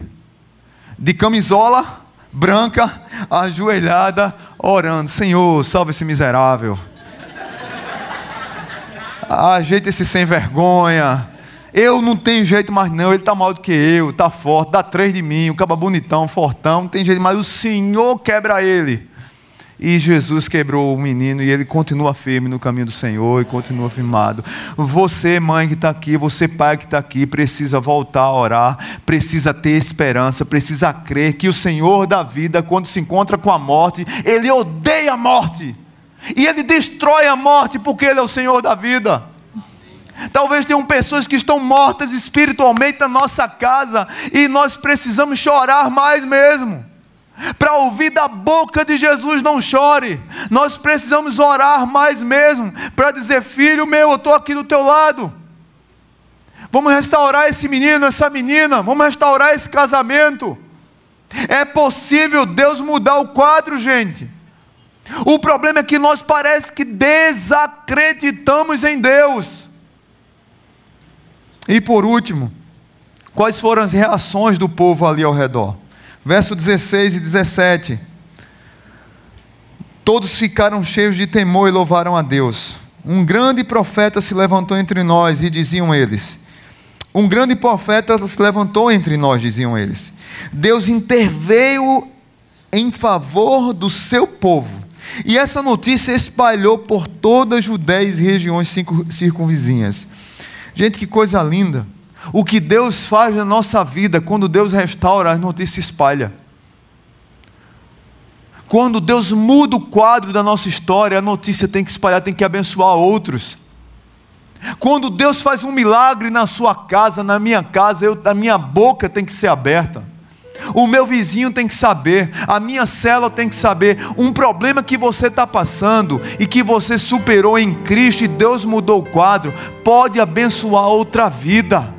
Speaker 1: de camisola branca, ajoelhada, orando: Senhor, salve esse miserável. Ajeita esse sem vergonha. Eu não tenho jeito mais não, ele está mal do que eu, está forte, dá três de mim, o caba bonitão, fortão, não tem jeito mais, o Senhor quebra ele. E Jesus quebrou o menino e ele continua firme no caminho do Senhor e continua firmado. Você, mãe que está aqui, você, pai que está aqui, precisa voltar a orar, precisa ter esperança, precisa crer que o Senhor da vida, quando se encontra com a morte, ele odeia a morte e ele destrói a morte porque ele é o Senhor da vida. Talvez tenham pessoas que estão mortas espiritualmente na nossa casa e nós precisamos chorar mais mesmo. Para ouvir da boca de Jesus, não chore. Nós precisamos orar mais mesmo. Para dizer, filho meu, eu estou aqui do teu lado. Vamos restaurar esse menino, essa menina. Vamos restaurar esse casamento. É possível Deus mudar o quadro, gente. O problema é que nós parece que desacreditamos em Deus. E por último, quais foram as reações do povo ali ao redor? Verso 16 e 17. Todos ficaram cheios de temor e louvaram a Deus. Um grande profeta se levantou entre nós e diziam eles: Um grande profeta se levantou entre nós, diziam eles. Deus interveio em favor do seu povo. E essa notícia espalhou por toda a Judéia e regiões circunvizinhas. Gente, que coisa linda. O que Deus faz na nossa vida, quando Deus restaura, a notícia espalha. Quando Deus muda o quadro da nossa história, a notícia tem que espalhar, tem que abençoar outros. Quando Deus faz um milagre na sua casa, na minha casa, eu, a minha boca tem que ser aberta. O meu vizinho tem que saber, a minha célula tem que saber. Um problema que você está passando e que você superou em Cristo e Deus mudou o quadro, pode abençoar outra vida.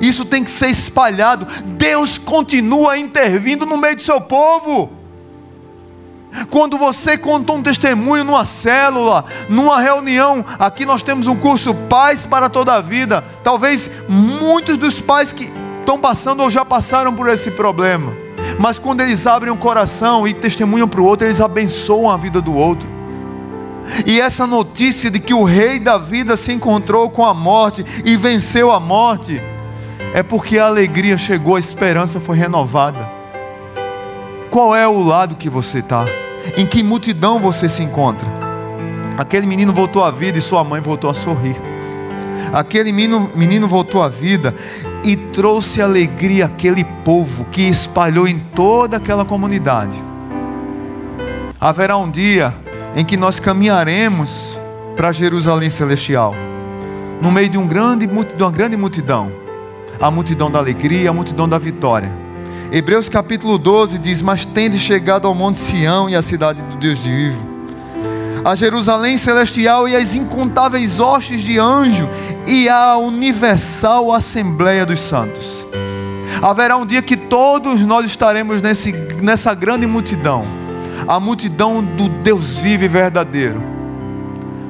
Speaker 1: Isso tem que ser espalhado. Deus continua intervindo no meio do seu povo. Quando você conta um testemunho numa célula, numa reunião, aqui nós temos um curso Paz para toda a vida. Talvez muitos dos pais que estão passando ou já passaram por esse problema. Mas quando eles abrem o coração e testemunham para o outro, eles abençoam a vida do outro. E essa notícia de que o rei da vida se encontrou com a morte e venceu a morte, é porque a alegria chegou, a esperança foi renovada. Qual é o lado que você está? Em que multidão você se encontra? Aquele menino voltou à vida e sua mãe voltou a sorrir. Aquele menino, menino voltou à vida e trouxe alegria àquele povo que espalhou em toda aquela comunidade. Haverá um dia em que nós caminharemos para Jerusalém celestial, no meio de, um grande, de uma grande multidão a multidão da alegria, a multidão da vitória. Hebreus capítulo 12 diz: Mas tende chegado ao Monte Sião e à cidade do Deus vivo a Jerusalém celestial e as incontáveis hostes de anjo e a universal assembleia dos santos. Haverá um dia que todos nós estaremos nesse, nessa grande multidão, a multidão do Deus vivo e verdadeiro.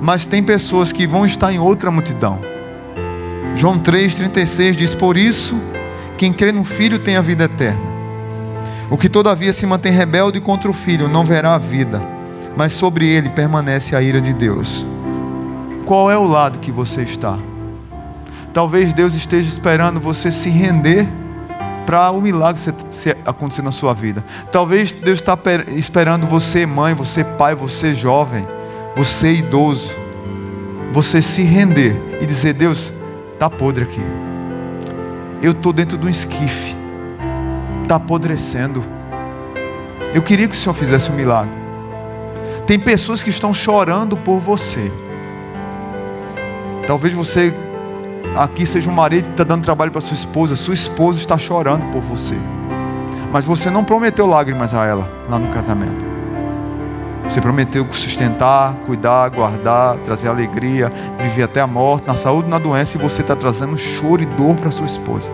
Speaker 1: Mas tem pessoas que vão estar em outra multidão. João 3,36 diz: Por isso, quem crê no Filho tem a vida eterna. O que todavia se mantém rebelde contra o Filho não verá a vida mas sobre ele permanece a ira de Deus. Qual é o lado que você está? Talvez Deus esteja esperando você se render para o milagre acontecer na sua vida. Talvez Deus está esperando você, mãe, você, pai, você, jovem, você, idoso, você se render e dizer: Deus, está podre aqui. Eu estou dentro de um esquife, está apodrecendo. Eu queria que o Senhor fizesse um milagre. Tem pessoas que estão chorando por você. Talvez você aqui seja um marido que está dando trabalho para sua esposa, sua esposa está chorando por você. Mas você não prometeu lágrimas a ela lá no casamento. Você prometeu sustentar, cuidar, guardar, trazer alegria, viver até a morte, na saúde na doença, e você está trazendo choro e dor para sua esposa.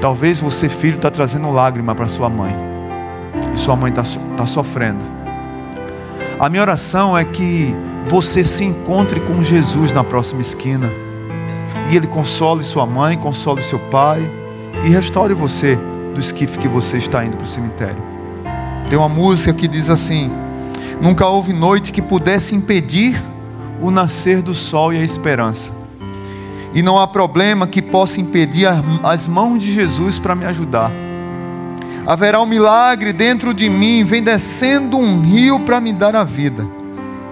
Speaker 1: Talvez você, filho, está trazendo lágrima para sua mãe. E sua mãe está tá sofrendo. A minha oração é que você se encontre com Jesus na próxima esquina. E Ele console sua mãe, console seu pai e restaure você do esquife que você está indo para o cemitério. Tem uma música que diz assim: Nunca houve noite que pudesse impedir o nascer do sol e a esperança. E não há problema que possa impedir as mãos de Jesus para me ajudar. Haverá um milagre dentro de mim, vem descendo um rio para me dar a vida.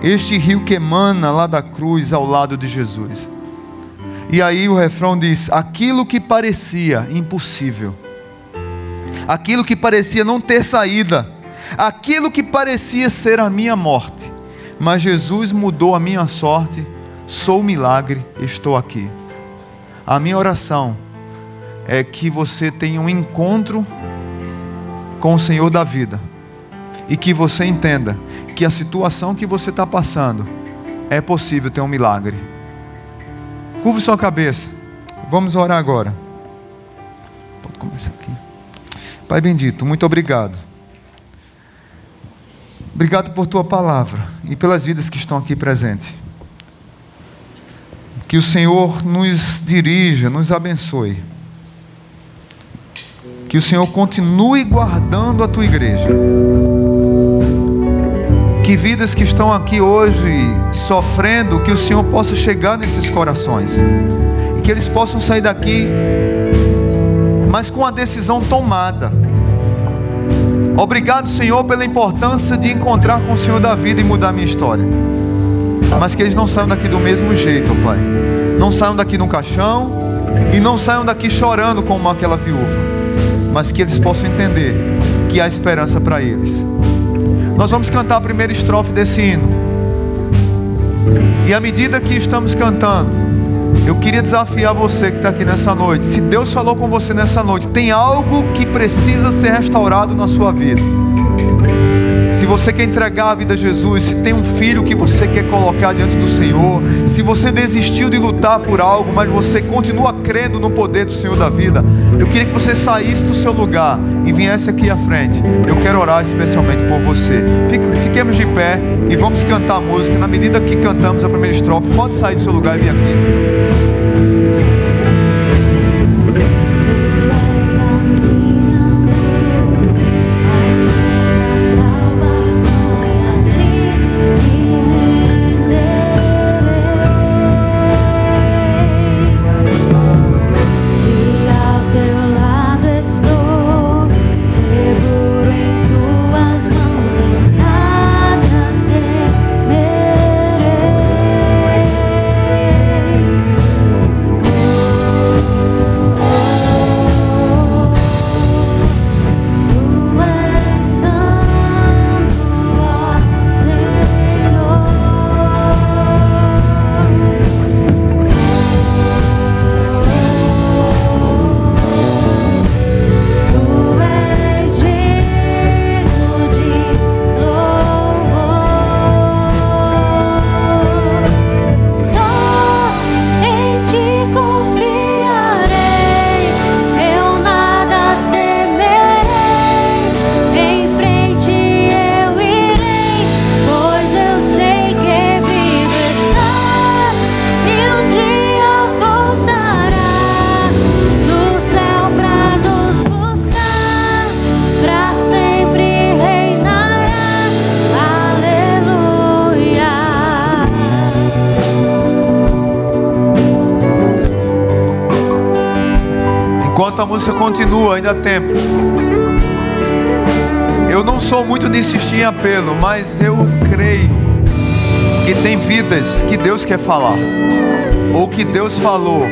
Speaker 1: Este rio que emana lá da cruz ao lado de Jesus. E aí o refrão diz: aquilo que parecia impossível, aquilo que parecia não ter saída, aquilo que parecia ser a minha morte, mas Jesus mudou a minha sorte, sou milagre, estou aqui. A minha oração é que você tenha um encontro com o Senhor da vida e que você entenda que a situação que você está passando é possível ter um milagre. Curve sua cabeça, vamos orar agora. Pode começar aqui. Pai bendito, muito obrigado Obrigado por tua palavra e pelas vidas que estão aqui presentes. Que o Senhor nos dirija, nos abençoe. Que o Senhor continue guardando a tua igreja. Que vidas que estão aqui hoje sofrendo, que o Senhor possa chegar nesses corações. E que eles possam sair daqui, mas com a decisão tomada Obrigado, Senhor, pela importância de encontrar com o Senhor da vida e mudar a minha história. Mas que eles não saiam daqui do mesmo jeito, Pai. Não saiam daqui no caixão e não saiam daqui chorando como aquela viúva. Mas que eles possam entender que há esperança para eles. Nós vamos cantar a primeira estrofe desse hino. E à medida que estamos cantando, eu queria desafiar você que está aqui nessa noite. Se Deus falou com você nessa noite, tem algo que precisa ser restaurado na sua vida. Se você quer entregar a vida a Jesus, se tem um filho que você quer colocar diante do Senhor, se você desistiu de lutar por algo, mas você continua crendo no poder do Senhor da vida, eu queria que você saísse do seu lugar e viesse aqui à frente. Eu quero orar especialmente por você. Fiquemos de pé e vamos cantar a música. Na medida que cantamos a primeira estrofe, pode sair do seu lugar e vir aqui. Música continua, ainda há tempo. Eu não sou muito de insistir em apelo, mas eu creio que tem vidas que Deus quer falar, ou que Deus falou.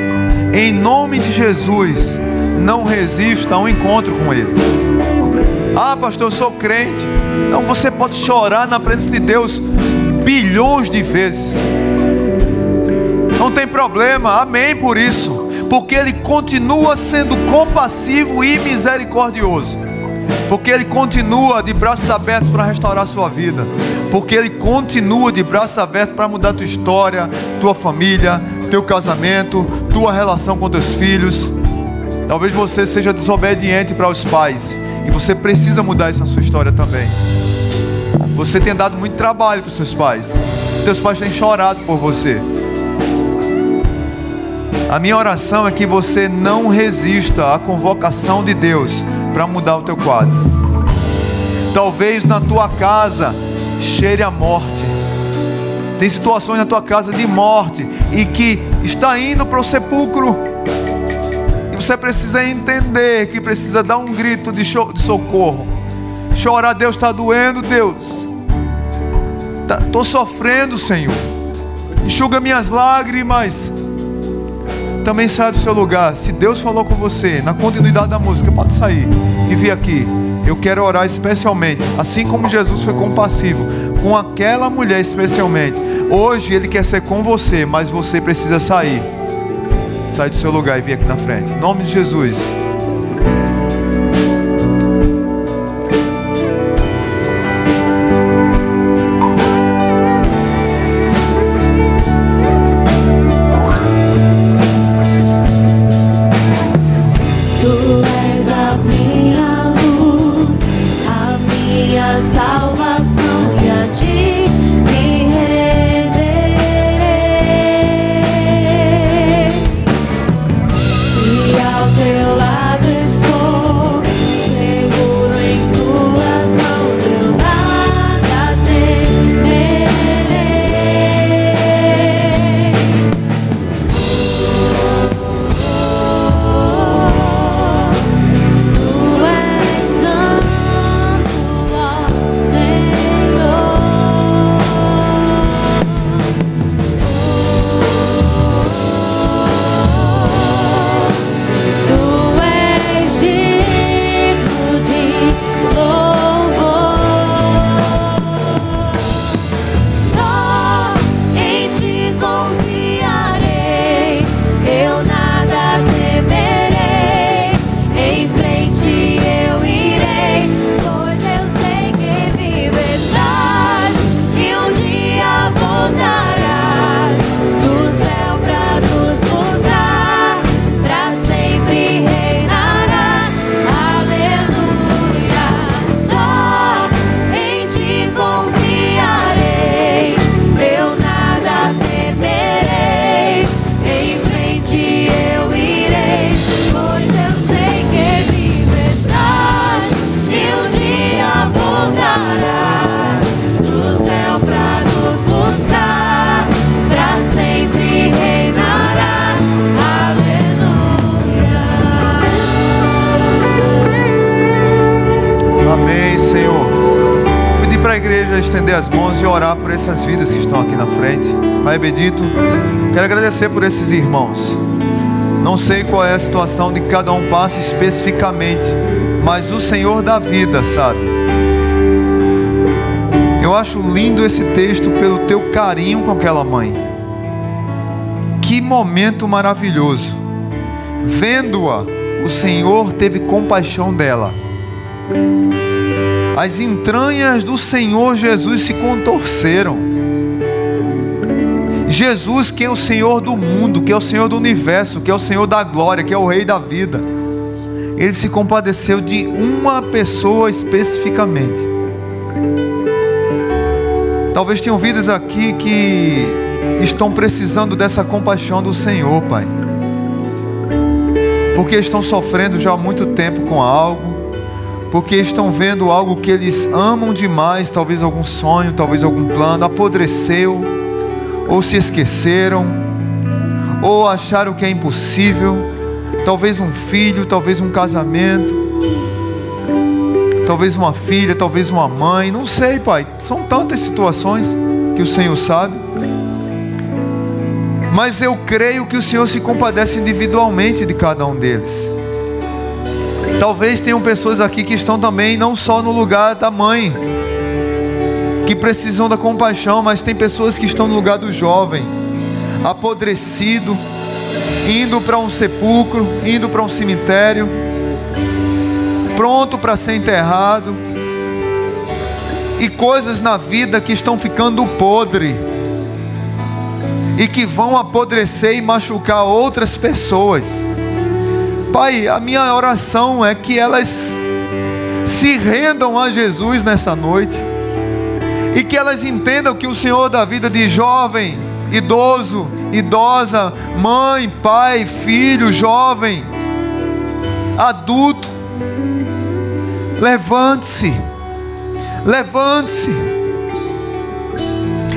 Speaker 1: Em nome de Jesus, não resista a um encontro com Ele. Ah, pastor, eu sou crente. Então você pode chorar na presença de Deus bilhões de vezes. Não tem problema, amém por isso porque Ele continua sendo compassivo e misericordioso. porque Ele continua de braços abertos para restaurar a sua vida, porque Ele continua de braços abertos para mudar tua história, tua família, teu casamento, tua relação com teus filhos. Talvez você seja desobediente para os pais e você precisa mudar isso na sua história também. Você tem dado muito trabalho para os seus pais, teus pais têm chorado por você. A minha oração é que você não resista à convocação de Deus para mudar o teu quadro. Talvez na tua casa cheire a morte. Tem situações na tua casa de morte e que está indo para o sepulcro. E você precisa entender que precisa dar um grito de, de socorro. Chorar, Deus está doendo, Deus. Estou tá, sofrendo, Senhor. Enxuga minhas lágrimas também saia do seu lugar. Se Deus falou com você, na continuidade da música, pode sair e vir aqui. Eu quero orar especialmente, assim como Jesus foi compassivo com aquela mulher especialmente. Hoje ele quer ser com você, mas você precisa sair. Sai do seu lugar e vir aqui na frente. Em nome de Jesus. Estender as mãos e orar por essas vidas que estão aqui na frente. Pai bendito, quero agradecer por esses irmãos. Não sei qual é a situação de cada um passa especificamente, mas o Senhor da vida sabe. Eu acho lindo esse texto pelo teu carinho com aquela mãe. Que momento maravilhoso. Vendo-a, o Senhor teve compaixão dela as entranhas do Senhor Jesus se contorceram. Jesus, que é o Senhor do mundo, que é o Senhor do universo, que é o Senhor da glória, que é o Rei da vida, ele se compadeceu de uma pessoa especificamente. Talvez tenham vidas aqui que estão precisando dessa compaixão do Senhor, Pai, porque estão sofrendo já há muito tempo com algo porque estão vendo algo que eles amam demais, talvez algum sonho, talvez algum plano, apodreceu, ou se esqueceram, ou acharam que é impossível, talvez um filho, talvez um casamento, talvez uma filha, talvez uma mãe, não sei, Pai, são tantas situações que o Senhor sabe. Mas eu creio que o Senhor se compadece individualmente de cada um deles. Talvez tenham pessoas aqui que estão também não só no lugar da mãe, que precisam da compaixão, mas tem pessoas que estão no lugar do jovem, apodrecido, indo para um sepulcro, indo para um cemitério. pronto para ser enterrado, e coisas na vida que estão ficando podre e que vão apodrecer e machucar outras pessoas. Pai, a minha oração é que elas se rendam a Jesus nessa noite e que elas entendam que o Senhor da vida de jovem, idoso, idosa, mãe, pai, filho, jovem, adulto, levante-se, levante-se.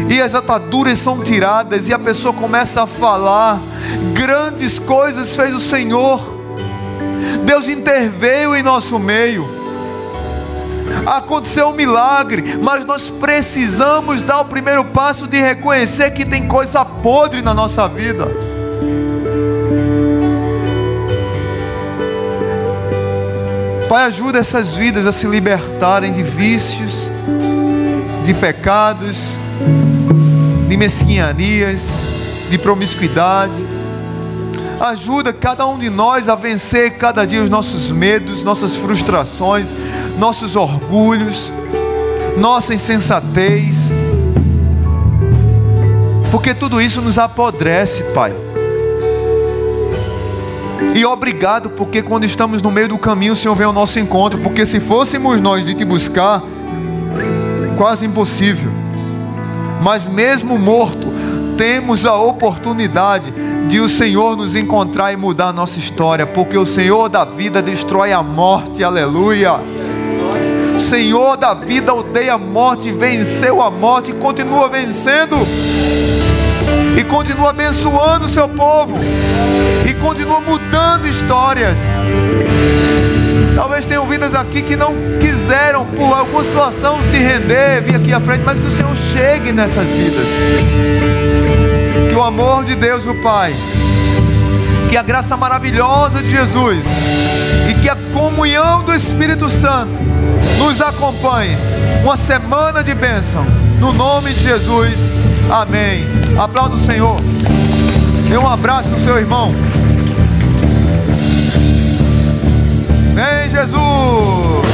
Speaker 1: E as ataduras são tiradas, e a pessoa começa a falar: grandes coisas fez o Senhor, Deus interveio em nosso meio aconteceu um milagre, mas nós precisamos dar o primeiro passo de reconhecer que tem coisa podre na nossa vida. Pai, ajuda essas vidas a se libertarem de vícios, de pecados, de mesquinharias, de promiscuidade Ajuda cada um de nós a vencer cada dia os nossos medos, nossas frustrações, nossos orgulhos, nossa insensatez. Porque tudo isso nos apodrece, Pai. E obrigado, porque quando estamos no meio do caminho, o Senhor vem ao nosso encontro. Porque se fôssemos nós de te buscar, quase impossível. Mas mesmo morto, temos a oportunidade de o Senhor nos encontrar e mudar a nossa história, porque o Senhor da vida destrói a morte, aleluia. Senhor da vida odeia a morte, venceu a morte e continua vencendo, e continua abençoando o seu povo, e continua mudando histórias. Talvez tenham vidas aqui que não quiseram, por alguma situação, se render, vir aqui à frente, mas que o Senhor chegue nessas vidas o amor de Deus, o Pai, que a graça maravilhosa de Jesus e que a comunhão do Espírito Santo nos acompanhe. Uma semana de bênção. No nome de Jesus. Amém. Aplauda o Senhor. Dê um abraço no seu irmão. Vem, Jesus.